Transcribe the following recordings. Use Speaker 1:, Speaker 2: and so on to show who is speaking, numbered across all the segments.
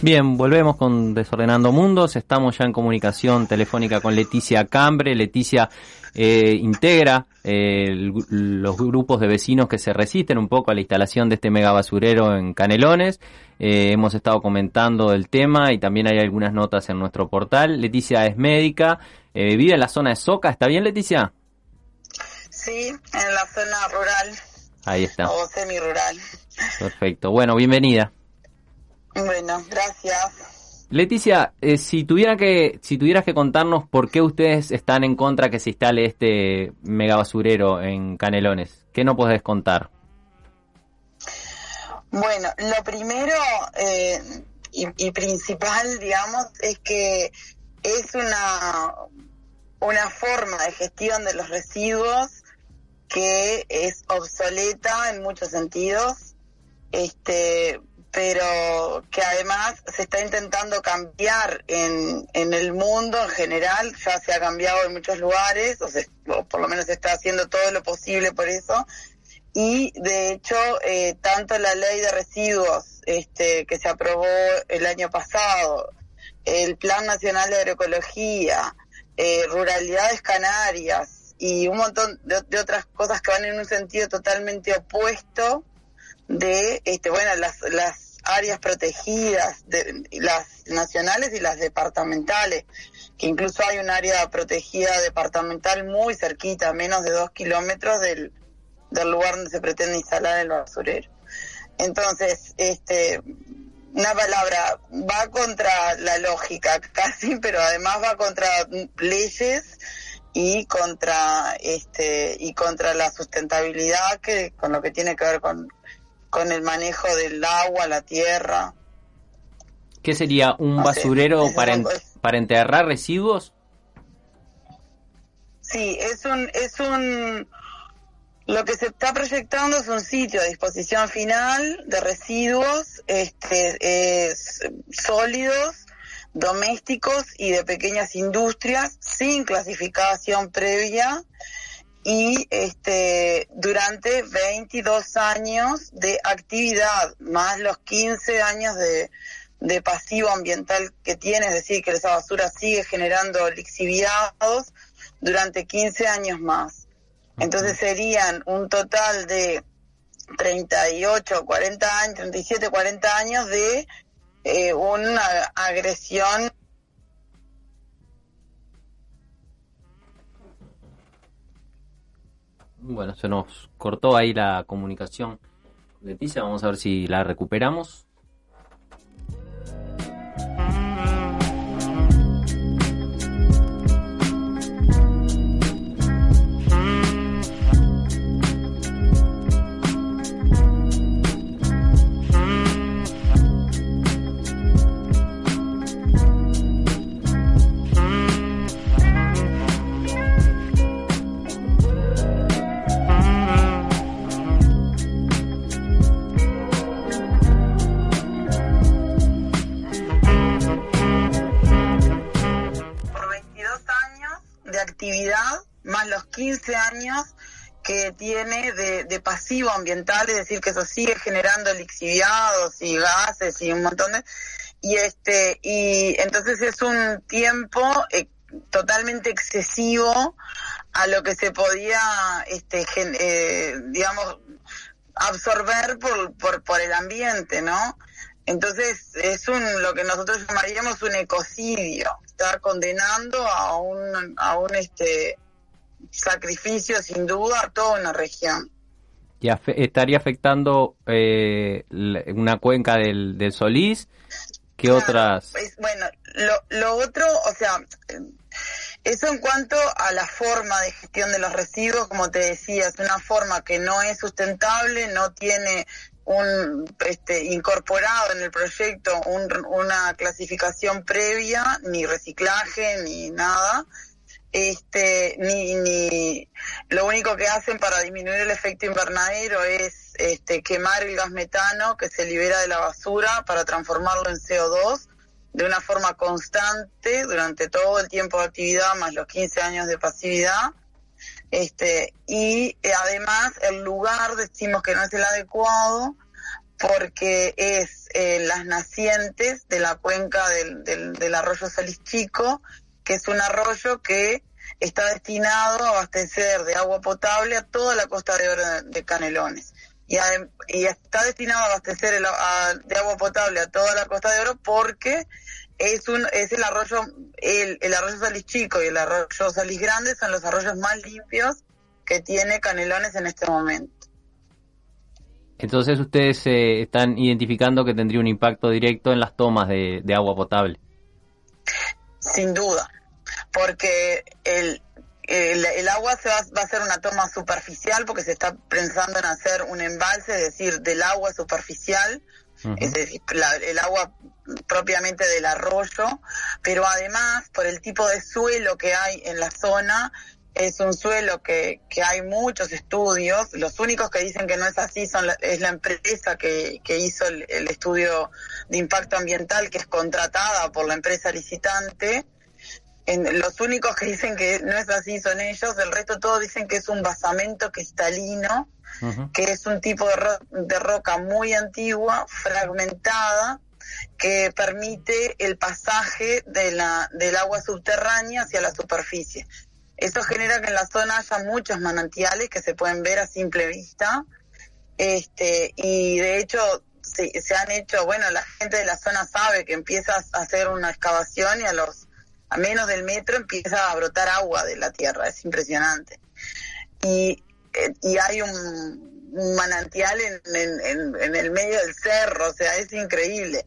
Speaker 1: Bien, volvemos con Desordenando Mundos. Estamos ya en comunicación telefónica con Leticia Cambre. Leticia eh, integra eh, los grupos de vecinos que se resisten un poco a la instalación de este mega basurero en Canelones. Eh, hemos estado comentando el tema y también hay algunas notas en nuestro portal. Leticia es médica, vive en la zona de Soca. ¿Está bien, Leticia?
Speaker 2: Sí, en la zona rural.
Speaker 1: Ahí está.
Speaker 2: O semi-rural.
Speaker 1: Perfecto. Bueno, bienvenida.
Speaker 2: Bueno, gracias.
Speaker 1: Leticia, eh, si tuviera que, si tuvieras que contarnos por qué ustedes están en contra que se instale este mega basurero en Canelones, ¿qué no podés contar?
Speaker 2: Bueno, lo primero eh, y, principal, digamos, es que es una, una forma de gestión de los residuos que es obsoleta en muchos sentidos. Este, pero que además se está intentando cambiar en, en el mundo en general, ya se ha cambiado en muchos lugares, o, por lo menos se está haciendo todo lo posible por eso, y de hecho eh, tanto la ley de residuos este, que se aprobó el año pasado, el Plan Nacional de Agroecología, eh, Ruralidades Canarias y un montón de, de otras cosas que van en un sentido totalmente opuesto, de, este, bueno, las, las áreas protegidas, de, las nacionales y las departamentales, que incluso hay un área protegida departamental muy cerquita, menos de dos kilómetros del, del lugar donde se pretende instalar el basurero. Entonces, este, una palabra, va contra la lógica casi, pero además va contra leyes y contra este y contra la sustentabilidad que con lo que tiene que ver con con el manejo del agua, la tierra.
Speaker 1: ¿Qué sería un basurero para, para enterrar residuos?
Speaker 2: Sí, es un, es un, lo que se está proyectando es un sitio a disposición final de residuos, este, sólidos, domésticos y de pequeñas industrias sin clasificación previa y este durante 22 años de actividad más los 15 años de, de pasivo ambiental que tiene, es decir, que esa basura sigue generando lixiviados durante 15 años más. Entonces serían un total de 38, 40 años, 37, 40 años de eh, una agresión
Speaker 1: Bueno, se nos cortó ahí la comunicación. Leticia, vamos a ver si la recuperamos.
Speaker 2: Más los 15 años que tiene de, pasivo ambiental, es decir, que eso sigue generando lixiviados y gases y un montón de... Y, este, y entonces es un tiempo eh, totalmente excesivo a lo que se podía, este, eh, digamos, absorber por, por, por el ambiente, ¿no? Entonces es un lo que nosotros llamaríamos un ecocidio, estar condenando a un a un este sacrificio sin duda a toda una región.
Speaker 1: Y estaría afectando eh, una cuenca del, del Solís, ¿qué otras?
Speaker 2: bueno, lo, lo otro, o sea, eso en cuanto a la forma de gestión de los residuos, como te decía, es una forma que no es sustentable, no tiene un este, incorporado en el proyecto una clasificación previa, ni reciclaje, ni nada este ni, ni lo único que hacen para disminuir el efecto invernadero es este quemar el gas metano que se libera de la basura para transformarlo en CO2 de una forma constante durante todo el tiempo de actividad más los 15 años de pasividad. Este y eh, además el lugar decimos que no es el adecuado porque es eh, las nacientes de la cuenca del, del, arroyo Salís Chico, que es un arroyo que está destinado a abastecer de agua potable a toda la costa de oro de Canelones. Y, está destinado a abastecer el, de agua potable a toda la costa de oro porque es un es el arroyo el, el arroyo Salís Chico y el arroyo Salís Grande son los arroyos más limpios que tiene Canelones en este momento.
Speaker 1: Entonces ustedes eh, están identificando que tendría un impacto directo en las tomas de, agua potable.
Speaker 2: Sin duda, porque el, el, agua se va, a ser una toma superficial porque se está pensando en hacer un embalse, es decir, del agua superficial, es decir, el agua propiamente del arroyo, pero además por el tipo de suelo que hay en la zona, es un suelo que, que hay muchos estudios, los únicos que dicen que no es así son es la empresa que, que hizo el, estudio de impacto ambiental, que es contratada por la empresa licitante. En, los únicos que dicen que no es así son ellos, el resto todos dicen que es un basamento cristalino, que es un tipo de, de roca muy antigua, fragmentada, que permite el pasaje de la, del agua subterránea hacia la superficie. Eso genera que en la zona haya muchos manantiales que se pueden ver a simple vista. Este, y de hecho se, han hecho, bueno, la gente de la zona sabe que empieza a hacer una excavación y a los a menos del metro empieza a brotar agua de la tierra, es impresionante. Y, eh, y hay un, manantial en, en, en, el medio del cerro, o sea, es increíble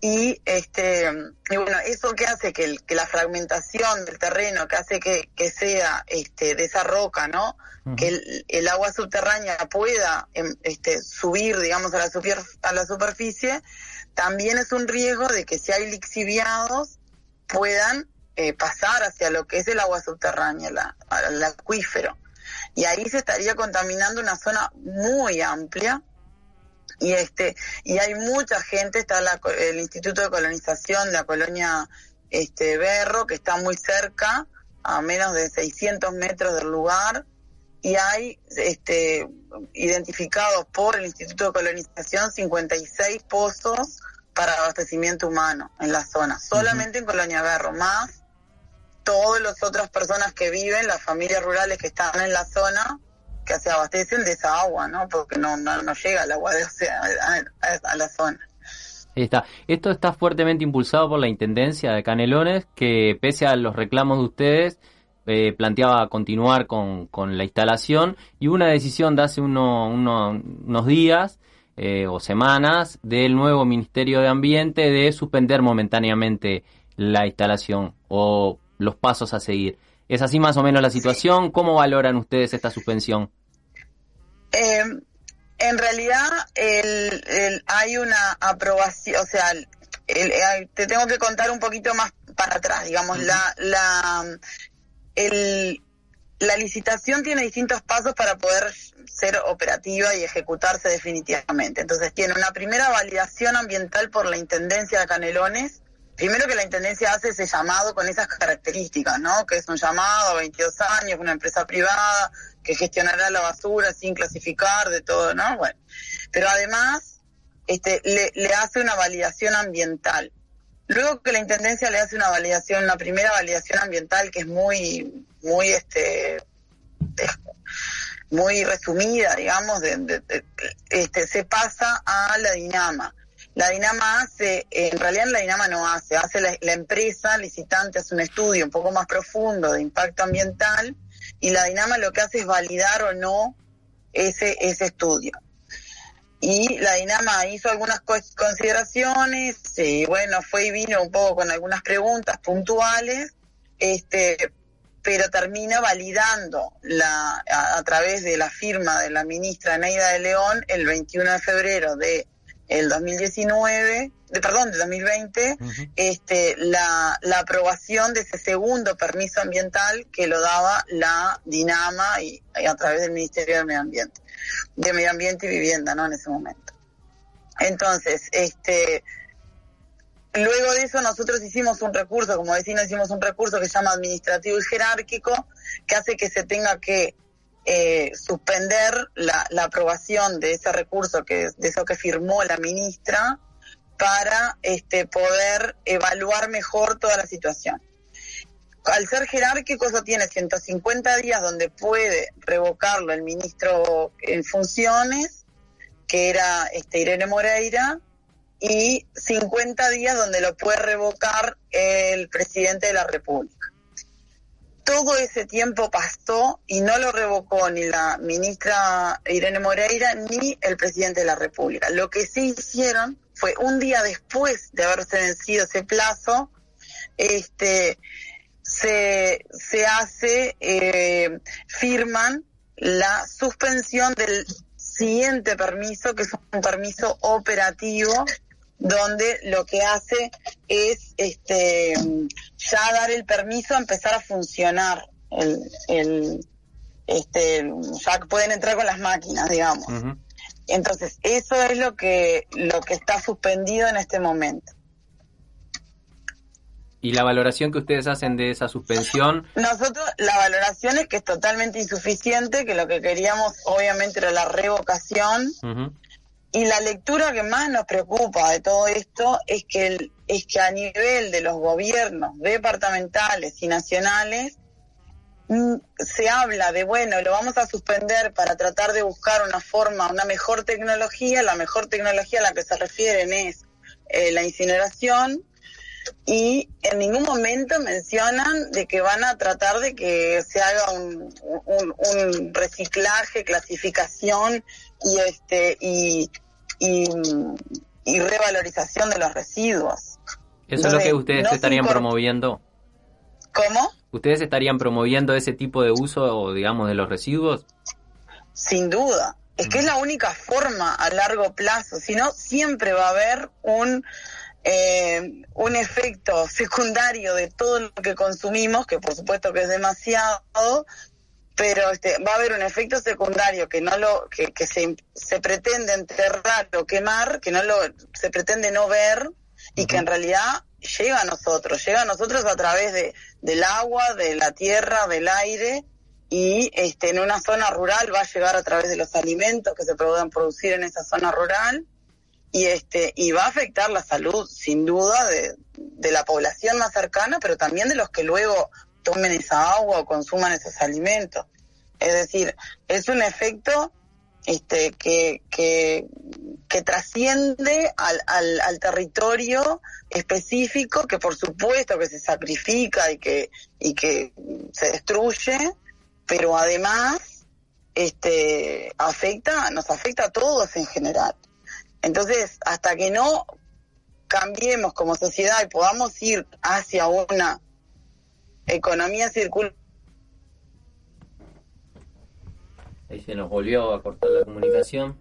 Speaker 2: y este y bueno eso que hace que, que, la fragmentación del terreno que hace que, que sea este de esa roca no que el, agua subterránea pueda em, este subir digamos a la a la superficie también es un riesgo de que si hay lixiviados puedan eh, pasar hacia lo que es el agua subterránea la, el acuífero. Y ahí se estaría contaminando una zona muy amplia y este y hay mucha gente está el instituto de colonización de la colonia este Berro que está muy cerca a menos de 600 metros del lugar y hay este identificados por el instituto de colonización 56 pozos para abastecimiento humano en la zona solamente en colonia Berro más todas las otras personas que viven las familias rurales que están en la zona que se abastecen de esa agua, ¿no? Porque no, no, llega el agua de a, la zona.
Speaker 1: Está. Esto está fuertemente impulsado por la Intendencia de Canelones, que pese a los reclamos de ustedes, eh, planteaba continuar con, con, la instalación y una decisión de hace uno, unos días eh, o semanas del nuevo Ministerio de Ambiente de suspender momentáneamente la instalación o los pasos a seguir. ¿Es así más o menos la situación? ¿Cómo valoran ustedes esta suspensión?
Speaker 2: Eh, en realidad el, hay una aprobación, o sea, te tengo que contar un poquito más para atrás, digamos, la, la, la licitación tiene distintos pasos para poder ser operativa y ejecutarse definitivamente. Entonces tiene una primera validación ambiental por la Intendencia de Canelones, primero que la Intendencia hace ese llamado con esas características, ¿no? Que es un llamado a 22 años, una empresa privada que gestionará la basura sin clasificar, de todo, ¿no? Bueno, pero además este, le, le hace una validación ambiental. Luego que la Intendencia le hace una validación, una primera validación ambiental que es muy, muy, este, muy resumida, digamos, de, este, se pasa a la Dinama la Dinama hace, en realidad la Dinama no hace, hace la, empresa licitante, hace un estudio un poco más profundo de impacto ambiental y la Dinama lo que hace es validar o no ese, ese estudio. Y la Dinama hizo algunas consideraciones, y bueno, fue y vino un poco con algunas preguntas puntuales, este, pero termina validando la, a, a través de la firma de la ministra Neida de León el 21 de febrero de el 2019, de, perdón, de 2020, este, la, la aprobación de ese segundo permiso ambiental que lo daba la Dinama y, a través del Ministerio de Medio Ambiente, de Medio Ambiente y Vivienda, ¿no? En ese momento. Entonces, este, luego de eso nosotros hicimos un recurso, como vecinos hicimos un recurso que se llama administrativo y jerárquico, que hace que se tenga que eh, suspender la, aprobación de ese recurso, que de eso que firmó la ministra, para este, poder evaluar mejor toda la situación. Al ser jerárquico, eso tiene 150 días donde puede revocarlo el ministro en funciones, que era este, Irene Moreira, y 50 días donde lo puede revocar el presidente de la República. Todo ese tiempo pasó y no lo revocó ni la ministra Irene Moreira ni el presidente de la República. Lo que sí hicieron fue un día después de haberse vencido ese plazo, este, se, se hace, eh, firman la suspensión del siguiente permiso, que es un permiso operativo donde lo que hace es este ya dar el permiso a empezar a funcionar el, el este ya pueden entrar con las máquinas digamos. Entonces eso es lo que lo que está suspendido en este momento.
Speaker 1: Y la valoración que ustedes hacen de esa suspensión
Speaker 2: nosotros la valoración es que es totalmente insuficiente que lo que queríamos obviamente era la revocación y la lectura que más nos preocupa de todo esto es que, es que a nivel de los gobiernos departamentales y nacionales mm, se habla de, bueno, lo vamos a suspender para tratar de buscar una forma, una mejor tecnología. La mejor tecnología a la que se refieren es eh, la incineración y en ningún momento mencionan de que van a tratar de que se haga un, un, un reciclaje, clasificación y este y y, revalorización de los residuos.
Speaker 1: Eso es lo que ustedes estarían promoviendo.
Speaker 2: ¿Cómo?
Speaker 1: ¿Ustedes estarían promoviendo ese tipo de uso, digamos, de los residuos?
Speaker 2: Sin duda. Es que es la única forma a largo plazo. Si no, siempre va a haber un, eh, un efecto secundario de todo lo que consumimos, que por supuesto que es demasiado, pero este, va a haber un efecto secundario que no lo que, que se, se pretende enterrar o quemar, que no lo se pretende no ver y que en realidad llega a nosotros, llega a nosotros a través de del agua, de la tierra, del aire y este en una zona rural va a llegar a través de los alimentos que se puedan producir en esa zona rural y este y va a afectar la salud sin duda de, de la población más cercana, pero también de los que luego tomen esa agua o consuman esos alimentos. Es decir, es un efecto este, que, que, que trasciende al, al, al, territorio específico, que por supuesto que se sacrifica y que, y que se destruye, pero además este, afecta, nos afecta a todos en general. Entonces, hasta que no cambiemos como sociedad y podamos ir hacia una economía circular.
Speaker 1: Ahí se nos volvió a cortar la comunicación.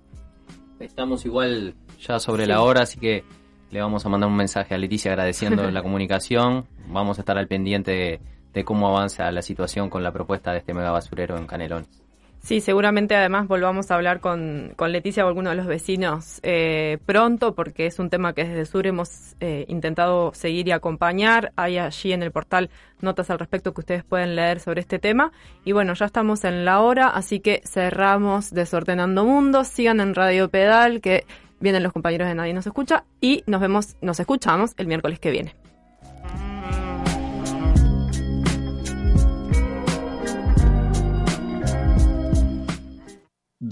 Speaker 1: Estamos igual ya sobre la hora, así que le vamos a mandar un mensaje a Leticia agradeciendo la comunicación. Vamos a estar al pendiente de, de cómo avanza la situación con la propuesta de este mega basurero en Canelones.
Speaker 3: Sí, seguramente además volvamos a hablar con, con Leticia o alguno de los vecinos eh, pronto, porque es un tema que desde Sur hemos eh, intentado seguir y acompañar. Hay allí en el portal notas al respecto que ustedes pueden leer sobre este tema. Y bueno, ya estamos en la hora, así que cerramos Desordenando Mundos. Sigan en Radio Pedal, que vienen los compañeros de Nadie Nos Escucha, y nos vemos, nos escuchamos el miércoles que viene.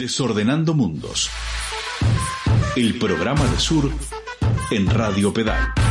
Speaker 4: Desordenando Mundos. El programa de Sur en Radio Pedal.